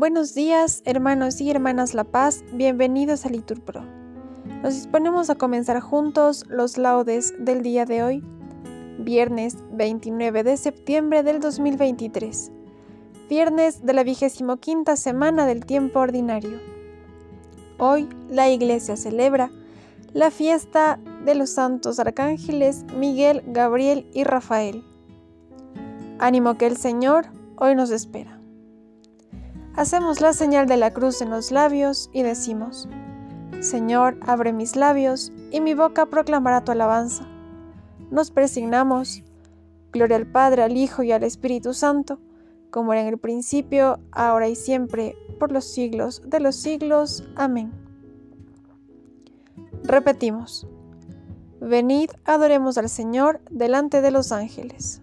Buenos días, hermanos y hermanas La Paz, bienvenidos a Liturpro. Nos disponemos a comenzar juntos los laudes del día de hoy, viernes 29 de septiembre del 2023, viernes de la vigésimo quinta semana del tiempo ordinario. Hoy la Iglesia celebra la fiesta de los santos arcángeles Miguel, Gabriel y Rafael. Ánimo que el Señor hoy nos espera. Hacemos la señal de la cruz en los labios y decimos, Señor, abre mis labios y mi boca proclamará tu alabanza. Nos presignamos, Gloria al Padre, al Hijo y al Espíritu Santo, como era en el principio, ahora y siempre, por los siglos de los siglos. Amén. Repetimos, venid, adoremos al Señor delante de los ángeles.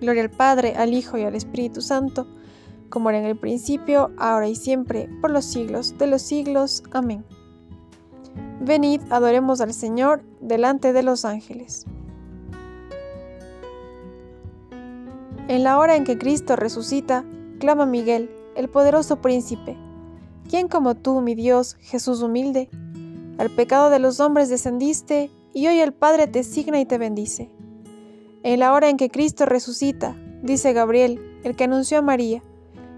Gloria al Padre, al Hijo y al Espíritu Santo, como era en el principio, ahora y siempre, por los siglos de los siglos. Amén. Venid, adoremos al Señor delante de los ángeles. En la hora en que Cristo resucita, clama Miguel, el poderoso príncipe. ¿Quién como tú, mi Dios, Jesús humilde? Al pecado de los hombres descendiste, y hoy el Padre te signa y te bendice. En la hora en que Cristo resucita, dice Gabriel, el que anunció a María,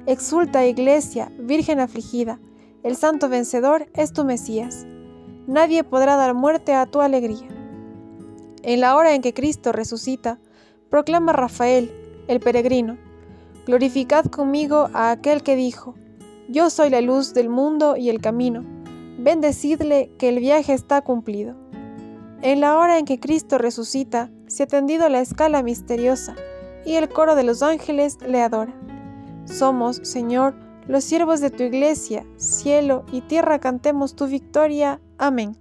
Exulta, Iglesia, Virgen afligida, el Santo Vencedor es tu Mesías. Nadie podrá dar muerte a tu alegría. En la hora en que Cristo resucita, proclama Rafael, el peregrino, Glorificad conmigo a aquel que dijo, Yo soy la luz del mundo y el camino. Bendecidle que el viaje está cumplido. En la hora en que Cristo resucita, se ha tendido la escala misteriosa, y el coro de los ángeles le adora. Somos, Señor, los siervos de tu iglesia, cielo y tierra cantemos tu victoria. Amén.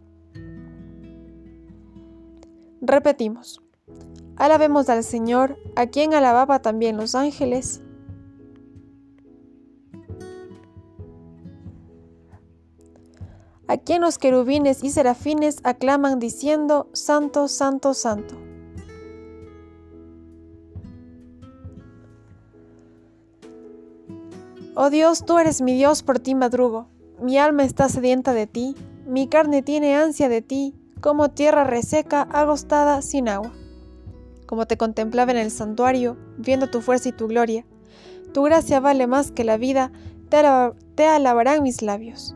Repetimos. Alabemos al Señor, a quien alababa también los ángeles. A quien los querubines y serafines aclaman diciendo, Santo, Santo, Santo. Oh Dios, tú eres mi Dios, por ti madrugo. Mi alma está sedienta de ti, mi carne tiene ansia de ti, como tierra reseca, agostada, sin agua. Como te contemplaba en el santuario, viendo tu fuerza y tu gloria, tu gracia vale más que la vida, te, te alabarán mis labios.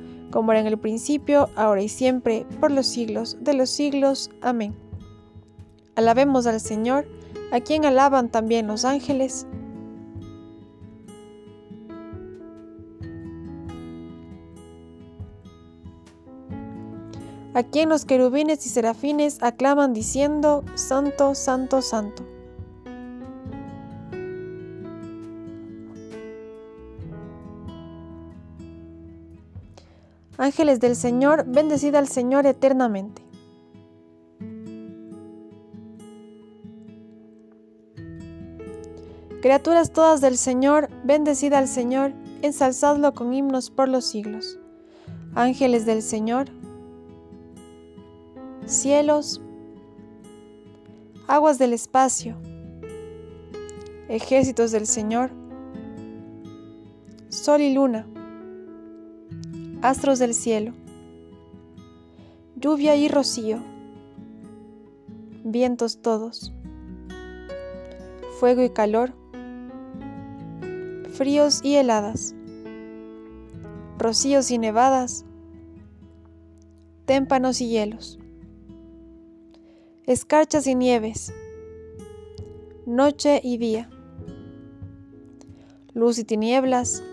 como era en el principio, ahora y siempre, por los siglos de los siglos. Amén. Alabemos al Señor, a quien alaban también los ángeles. a quien los querubines y serafines aclaman diciendo, Santo, Santo, Santo. Ángeles del Señor, bendecida al Señor eternamente. Criaturas todas del Señor, bendecida al Señor, ensalzadlo con himnos por los siglos. ángeles del Señor, cielos, aguas del espacio, ejércitos del Señor, sol y luna, astros del cielo, lluvia y rocío, vientos todos, fuego y calor, fríos y heladas, rocíos y nevadas, témpanos y hielos, escarchas y nieves, noche y día, luz y tinieblas,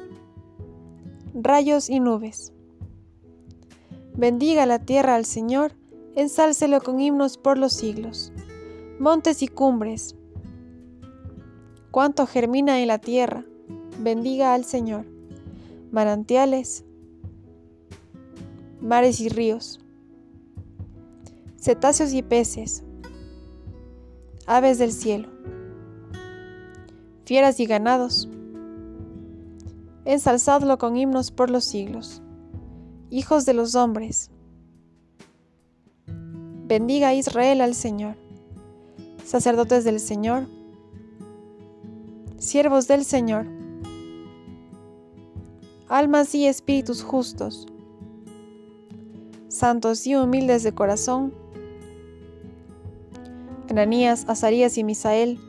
rayos y nubes. Bendiga la tierra al Señor, ensálcelo con himnos por los siglos. Montes y cumbres, cuanto germina en la tierra, bendiga al Señor. Manantiales, mares y ríos, cetáceos y peces, aves del cielo, fieras y ganados, ensalzadlo con himnos por los siglos. Hijos de los hombres, bendiga Israel al Señor. Sacerdotes del Señor, siervos del Señor, almas y espíritus justos, santos y humildes de corazón, Ananías, Azarías y Misael,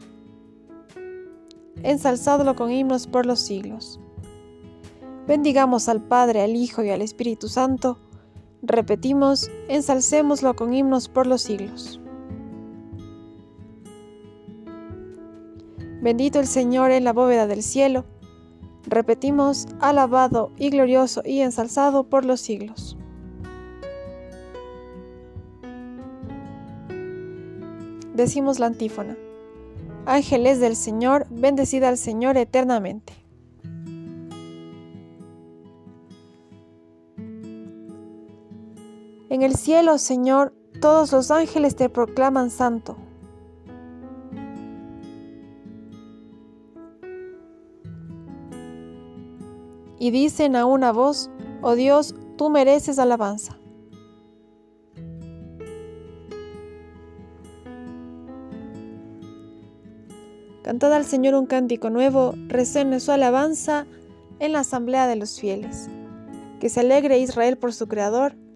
ensalzadlo con himnos por los siglos. Bendigamos al Padre, al Hijo y al Espíritu Santo. Repetimos, ensalcémoslo con himnos por los siglos. Bendito el Señor en la bóveda del cielo. Repetimos, alabado y glorioso y ensalzado por los siglos. Decimos la antífona. Ángeles del Señor, bendecida al Señor eternamente. En el cielo, Señor, todos los ángeles te proclaman santo. Y dicen a una voz, oh Dios, tú mereces alabanza. Cantad al Señor un cántico nuevo, resuene su alabanza en la asamblea de los fieles. Que se alegre Israel por su Creador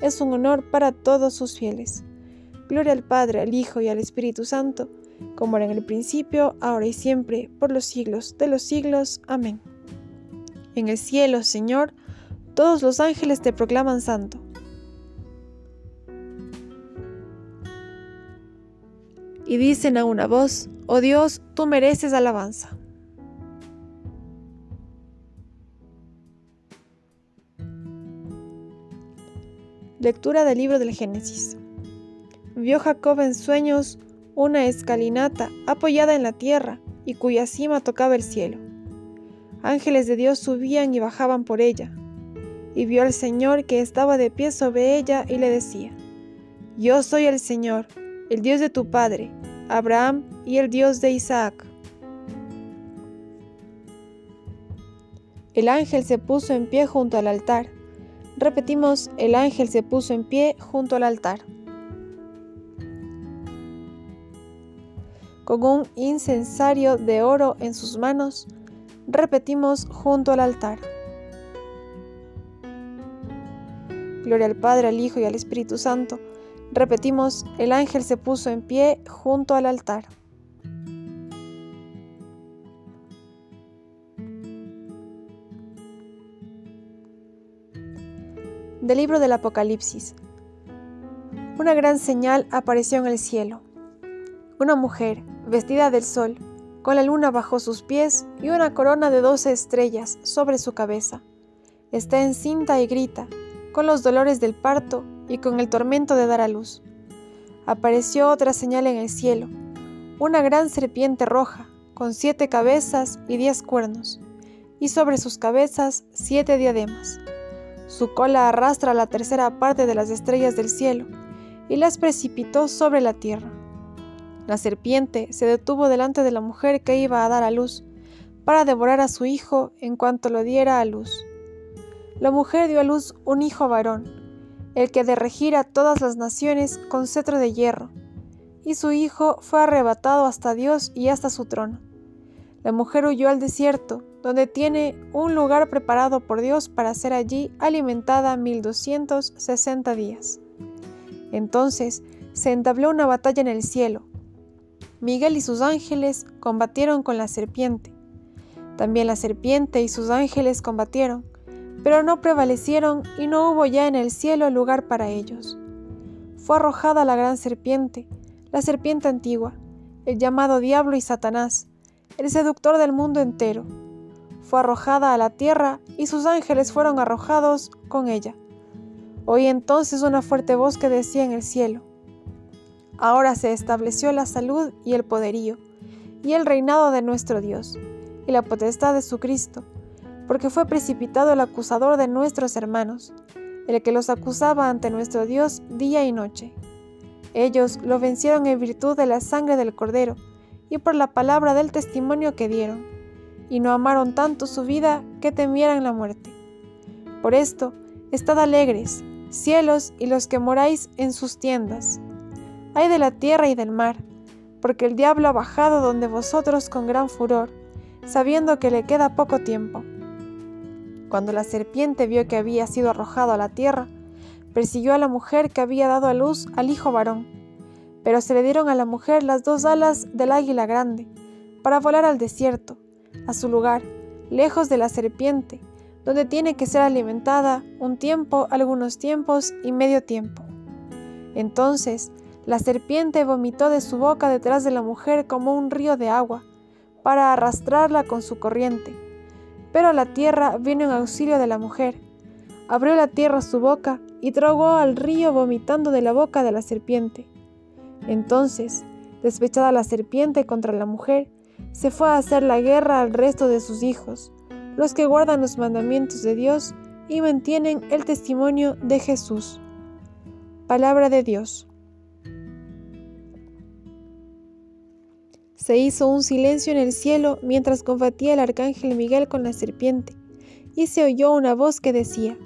es un honor para todos sus fieles. Gloria al Padre, al Hijo y al Espíritu Santo, como era en el principio, ahora y siempre, por los siglos de los siglos. Amén. En el cielo, Señor, todos los ángeles te proclaman santo. Y dicen a una voz, oh Dios, tú mereces alabanza. Lectura del libro del Génesis. Vio Jacob en sueños una escalinata apoyada en la tierra y cuya cima tocaba el cielo. Ángeles de Dios subían y bajaban por ella. Y vio al Señor que estaba de pie sobre ella y le decía, Yo soy el Señor, el Dios de tu Padre, Abraham y el Dios de Isaac. El ángel se puso en pie junto al altar Repetimos, el ángel se puso en pie junto al altar. Con un incensario de oro en sus manos, repetimos junto al altar. Gloria al Padre, al Hijo y al Espíritu Santo. Repetimos, el ángel se puso en pie junto al altar. Del libro del Apocalipsis. Una gran señal apareció en el cielo. Una mujer, vestida del sol, con la luna bajo sus pies y una corona de doce estrellas sobre su cabeza. Está encinta y grita, con los dolores del parto y con el tormento de dar a luz. Apareció otra señal en el cielo, una gran serpiente roja, con siete cabezas y diez cuernos, y sobre sus cabezas siete diademas. Su cola arrastra la tercera parte de las estrellas del cielo, y las precipitó sobre la tierra. La serpiente se detuvo delante de la mujer que iba a dar a luz, para devorar a su hijo en cuanto lo diera a luz. La mujer dio a luz un hijo varón, el que de regir a todas las naciones con cetro de hierro, y su hijo fue arrebatado hasta Dios y hasta su trono. La mujer huyó al desierto, donde tiene un lugar preparado por Dios para ser allí alimentada mil doscientos sesenta días. Entonces se entabló una batalla en el cielo. Miguel y sus ángeles combatieron con la serpiente. También la serpiente y sus ángeles combatieron, pero no prevalecieron y no hubo ya en el cielo lugar para ellos. Fue arrojada la gran serpiente, la serpiente antigua, el llamado diablo y Satanás, el seductor del mundo entero. Fue arrojada a la tierra y sus ángeles fueron arrojados con ella. Oí entonces una fuerte voz que decía en el cielo, Ahora se estableció la salud y el poderío, y el reinado de nuestro Dios, y la potestad de su Cristo, porque fue precipitado el acusador de nuestros hermanos, el que los acusaba ante nuestro Dios día y noche. Ellos lo vencieron en virtud de la sangre del Cordero, y por la palabra del testimonio que dieron, y no amaron tanto su vida que temieran la muerte. Por esto, estad alegres, cielos y los que moráis en sus tiendas. Hay de la tierra y del mar, porque el diablo ha bajado donde vosotros con gran furor, sabiendo que le queda poco tiempo. Cuando la serpiente vio que había sido arrojado a la tierra, persiguió a la mujer que había dado a luz al hijo varón. Pero se le dieron a la mujer las dos alas del águila grande, para volar al desierto, a su lugar, lejos de la serpiente, donde tiene que ser alimentada un tiempo, algunos tiempos y medio tiempo. Entonces la serpiente vomitó de su boca detrás de la mujer como un río de agua, para arrastrarla con su corriente. Pero la tierra vino en auxilio de la mujer. Abrió la tierra su boca y tragó al río vomitando de la boca de la serpiente. Entonces, despechada la serpiente contra la mujer, se fue a hacer la guerra al resto de sus hijos, los que guardan los mandamientos de Dios y mantienen el testimonio de Jesús. Palabra de Dios. Se hizo un silencio en el cielo mientras combatía el arcángel Miguel con la serpiente, y se oyó una voz que decía,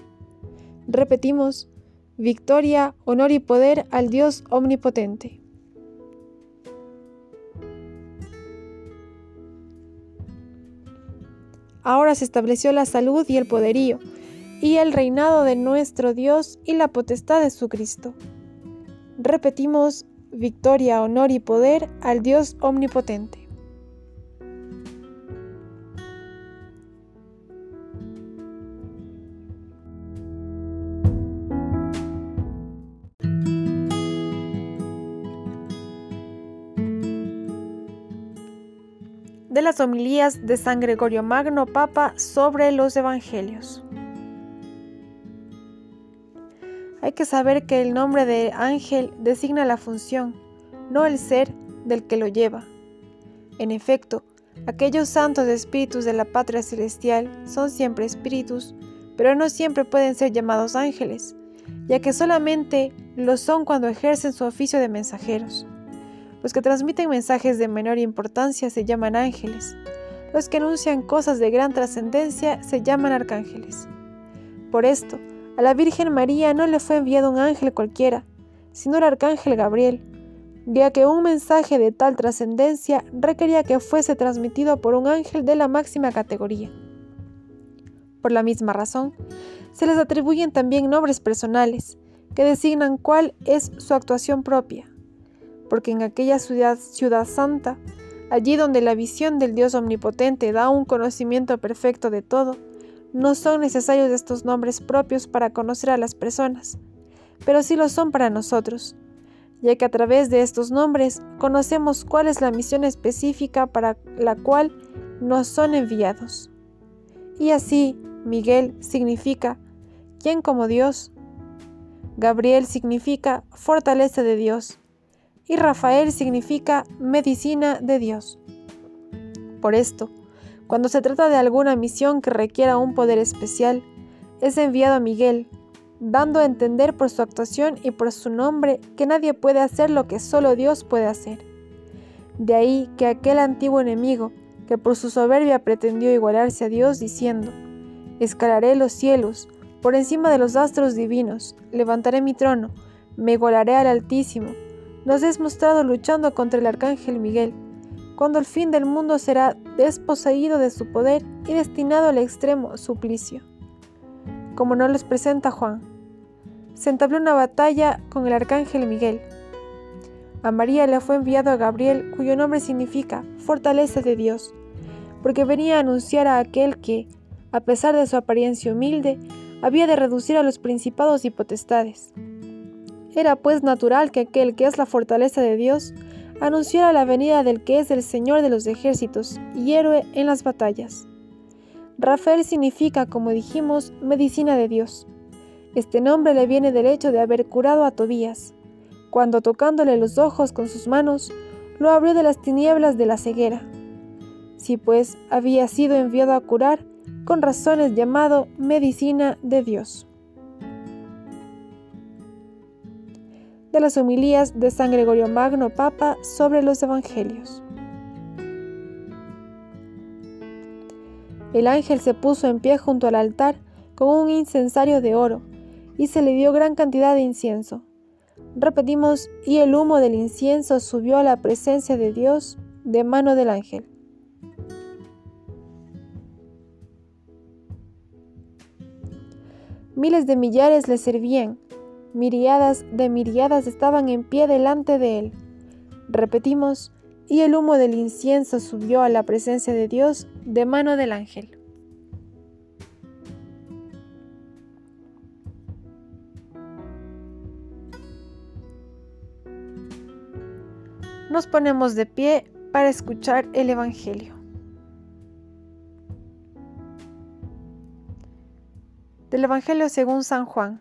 repetimos, victoria, honor y poder al Dios omnipotente. Ahora se estableció la salud y el poderío, y el reinado de nuestro Dios y la potestad de su Cristo. Repetimos, victoria, honor y poder al Dios omnipotente. Las homilías de San Gregorio Magno Papa sobre los Evangelios. Hay que saber que el nombre de ángel designa la función, no el ser del que lo lleva. En efecto, aquellos santos espíritus de la patria celestial son siempre espíritus, pero no siempre pueden ser llamados ángeles, ya que solamente lo son cuando ejercen su oficio de mensajeros. Los que transmiten mensajes de menor importancia se llaman ángeles. Los que anuncian cosas de gran trascendencia se llaman arcángeles. Por esto, a la Virgen María no le fue enviado un ángel cualquiera, sino el arcángel Gabriel, ya que un mensaje de tal trascendencia requería que fuese transmitido por un ángel de la máxima categoría. Por la misma razón, se les atribuyen también nombres personales, que designan cuál es su actuación propia porque en aquella ciudad, ciudad santa, allí donde la visión del Dios omnipotente da un conocimiento perfecto de todo, no son necesarios estos nombres propios para conocer a las personas, pero sí lo son para nosotros, ya que a través de estos nombres conocemos cuál es la misión específica para la cual nos son enviados. Y así, Miguel significa, ¿quién como Dios? Gabriel significa fortaleza de Dios y Rafael significa medicina de Dios. Por esto, cuando se trata de alguna misión que requiera un poder especial, es enviado a Miguel, dando a entender por su actuación y por su nombre que nadie puede hacer lo que solo Dios puede hacer. De ahí que aquel antiguo enemigo, que por su soberbia pretendió igualarse a Dios diciendo, escalaré los cielos, por encima de los astros divinos, levantaré mi trono, me igualaré al Altísimo, nos es mostrado luchando contra el arcángel Miguel, cuando el fin del mundo será desposeído de su poder y destinado al extremo suplicio. Como nos les presenta Juan, se entabló una batalla con el arcángel Miguel. A María le fue enviado a Gabriel, cuyo nombre significa fortaleza de Dios, porque venía a anunciar a aquel que, a pesar de su apariencia humilde, había de reducir a los principados y potestades. Era pues natural que aquel que es la fortaleza de Dios anunciara la venida del que es el Señor de los ejércitos y héroe en las batallas. Rafael significa, como dijimos, medicina de Dios. Este nombre le viene del hecho de haber curado a Tobías, cuando tocándole los ojos con sus manos, lo abrió de las tinieblas de la ceguera. Si pues había sido enviado a curar, con razones llamado medicina de Dios. De las homilías de San Gregorio Magno Papa sobre los Evangelios. El ángel se puso en pie junto al altar con un incensario de oro y se le dio gran cantidad de incienso. Repetimos, y el humo del incienso subió a la presencia de Dios de mano del ángel. Miles de millares le servían Miriadas de miriadas estaban en pie delante de él. Repetimos, y el humo del incienso subió a la presencia de Dios de mano del ángel. Nos ponemos de pie para escuchar el Evangelio. Del Evangelio según San Juan.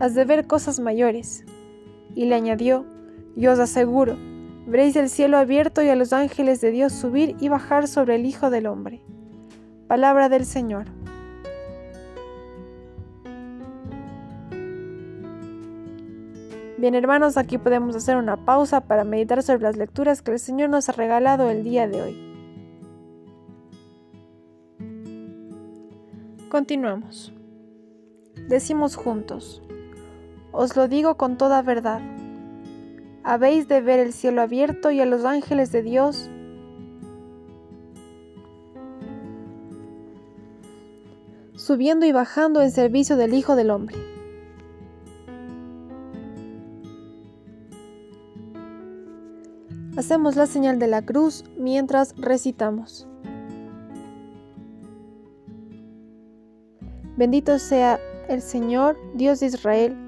Has de ver cosas mayores. Y le añadió, yo os aseguro, veréis el cielo abierto y a los ángeles de Dios subir y bajar sobre el Hijo del Hombre. Palabra del Señor. Bien hermanos, aquí podemos hacer una pausa para meditar sobre las lecturas que el Señor nos ha regalado el día de hoy. Continuamos. Decimos juntos. Os lo digo con toda verdad. Habéis de ver el cielo abierto y a los ángeles de Dios subiendo y bajando en servicio del Hijo del Hombre. Hacemos la señal de la cruz mientras recitamos. Bendito sea el Señor, Dios de Israel,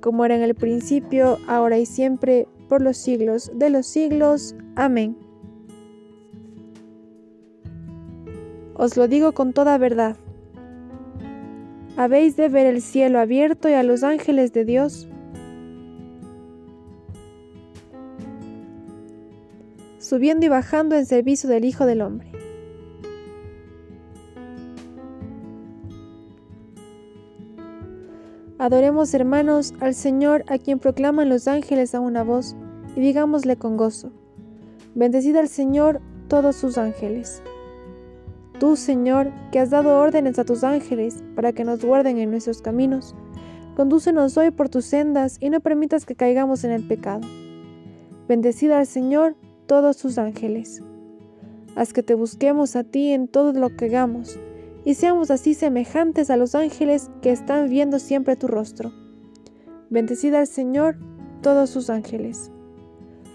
como era en el principio, ahora y siempre, por los siglos de los siglos. Amén. Os lo digo con toda verdad. Habéis de ver el cielo abierto y a los ángeles de Dios subiendo y bajando en servicio del Hijo del Hombre. Adoremos, hermanos, al Señor a quien proclaman los ángeles a una voz, y digámosle con gozo, bendecida al Señor todos sus ángeles. Tú, Señor, que has dado órdenes a tus ángeles para que nos guarden en nuestros caminos, condúcenos hoy por tus sendas y no permitas que caigamos en el pecado. Bendecida al Señor todos sus ángeles. Haz que te busquemos a ti en todo lo que hagamos y seamos así semejantes a los ángeles que están viendo siempre tu rostro. Bendecida al Señor todos sus ángeles.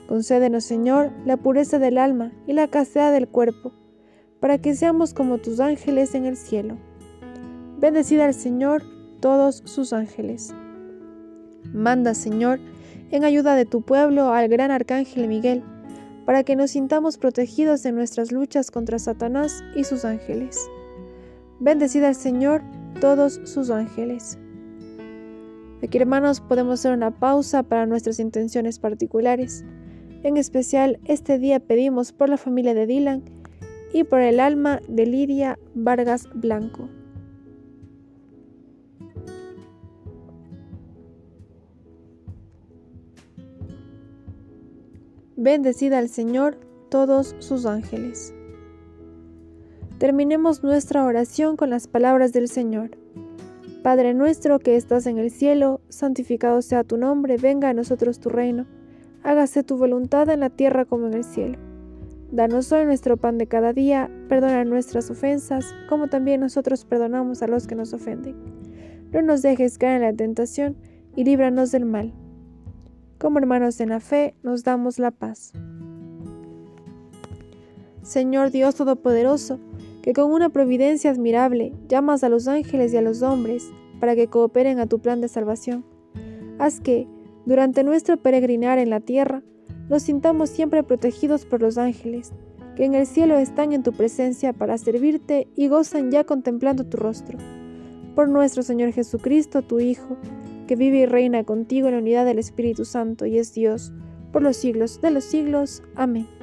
Concédenos, Señor, la pureza del alma y la castidad del cuerpo, para que seamos como tus ángeles en el cielo. Bendecida al Señor todos sus ángeles. Manda, Señor, en ayuda de tu pueblo al gran arcángel Miguel, para que nos sintamos protegidos en nuestras luchas contra Satanás y sus ángeles. Bendecida al Señor todos sus ángeles. Aquí hermanos podemos hacer una pausa para nuestras intenciones particulares. En especial este día pedimos por la familia de Dylan y por el alma de Lidia Vargas Blanco. Bendecida al Señor todos sus ángeles. Terminemos nuestra oración con las palabras del Señor. Padre nuestro que estás en el cielo, santificado sea tu nombre, venga a nosotros tu reino, hágase tu voluntad en la tierra como en el cielo. Danos hoy nuestro pan de cada día, perdona nuestras ofensas, como también nosotros perdonamos a los que nos ofenden. No nos dejes caer en la tentación y líbranos del mal. Como hermanos en la fe, nos damos la paz. Señor Dios Todopoderoso, que con una providencia admirable llamas a los ángeles y a los hombres para que cooperen a tu plan de salvación. Haz que, durante nuestro peregrinar en la tierra, nos sintamos siempre protegidos por los ángeles, que en el cielo están en tu presencia para servirte y gozan ya contemplando tu rostro. Por nuestro Señor Jesucristo, tu Hijo, que vive y reina contigo en la unidad del Espíritu Santo y es Dios, por los siglos de los siglos. Amén.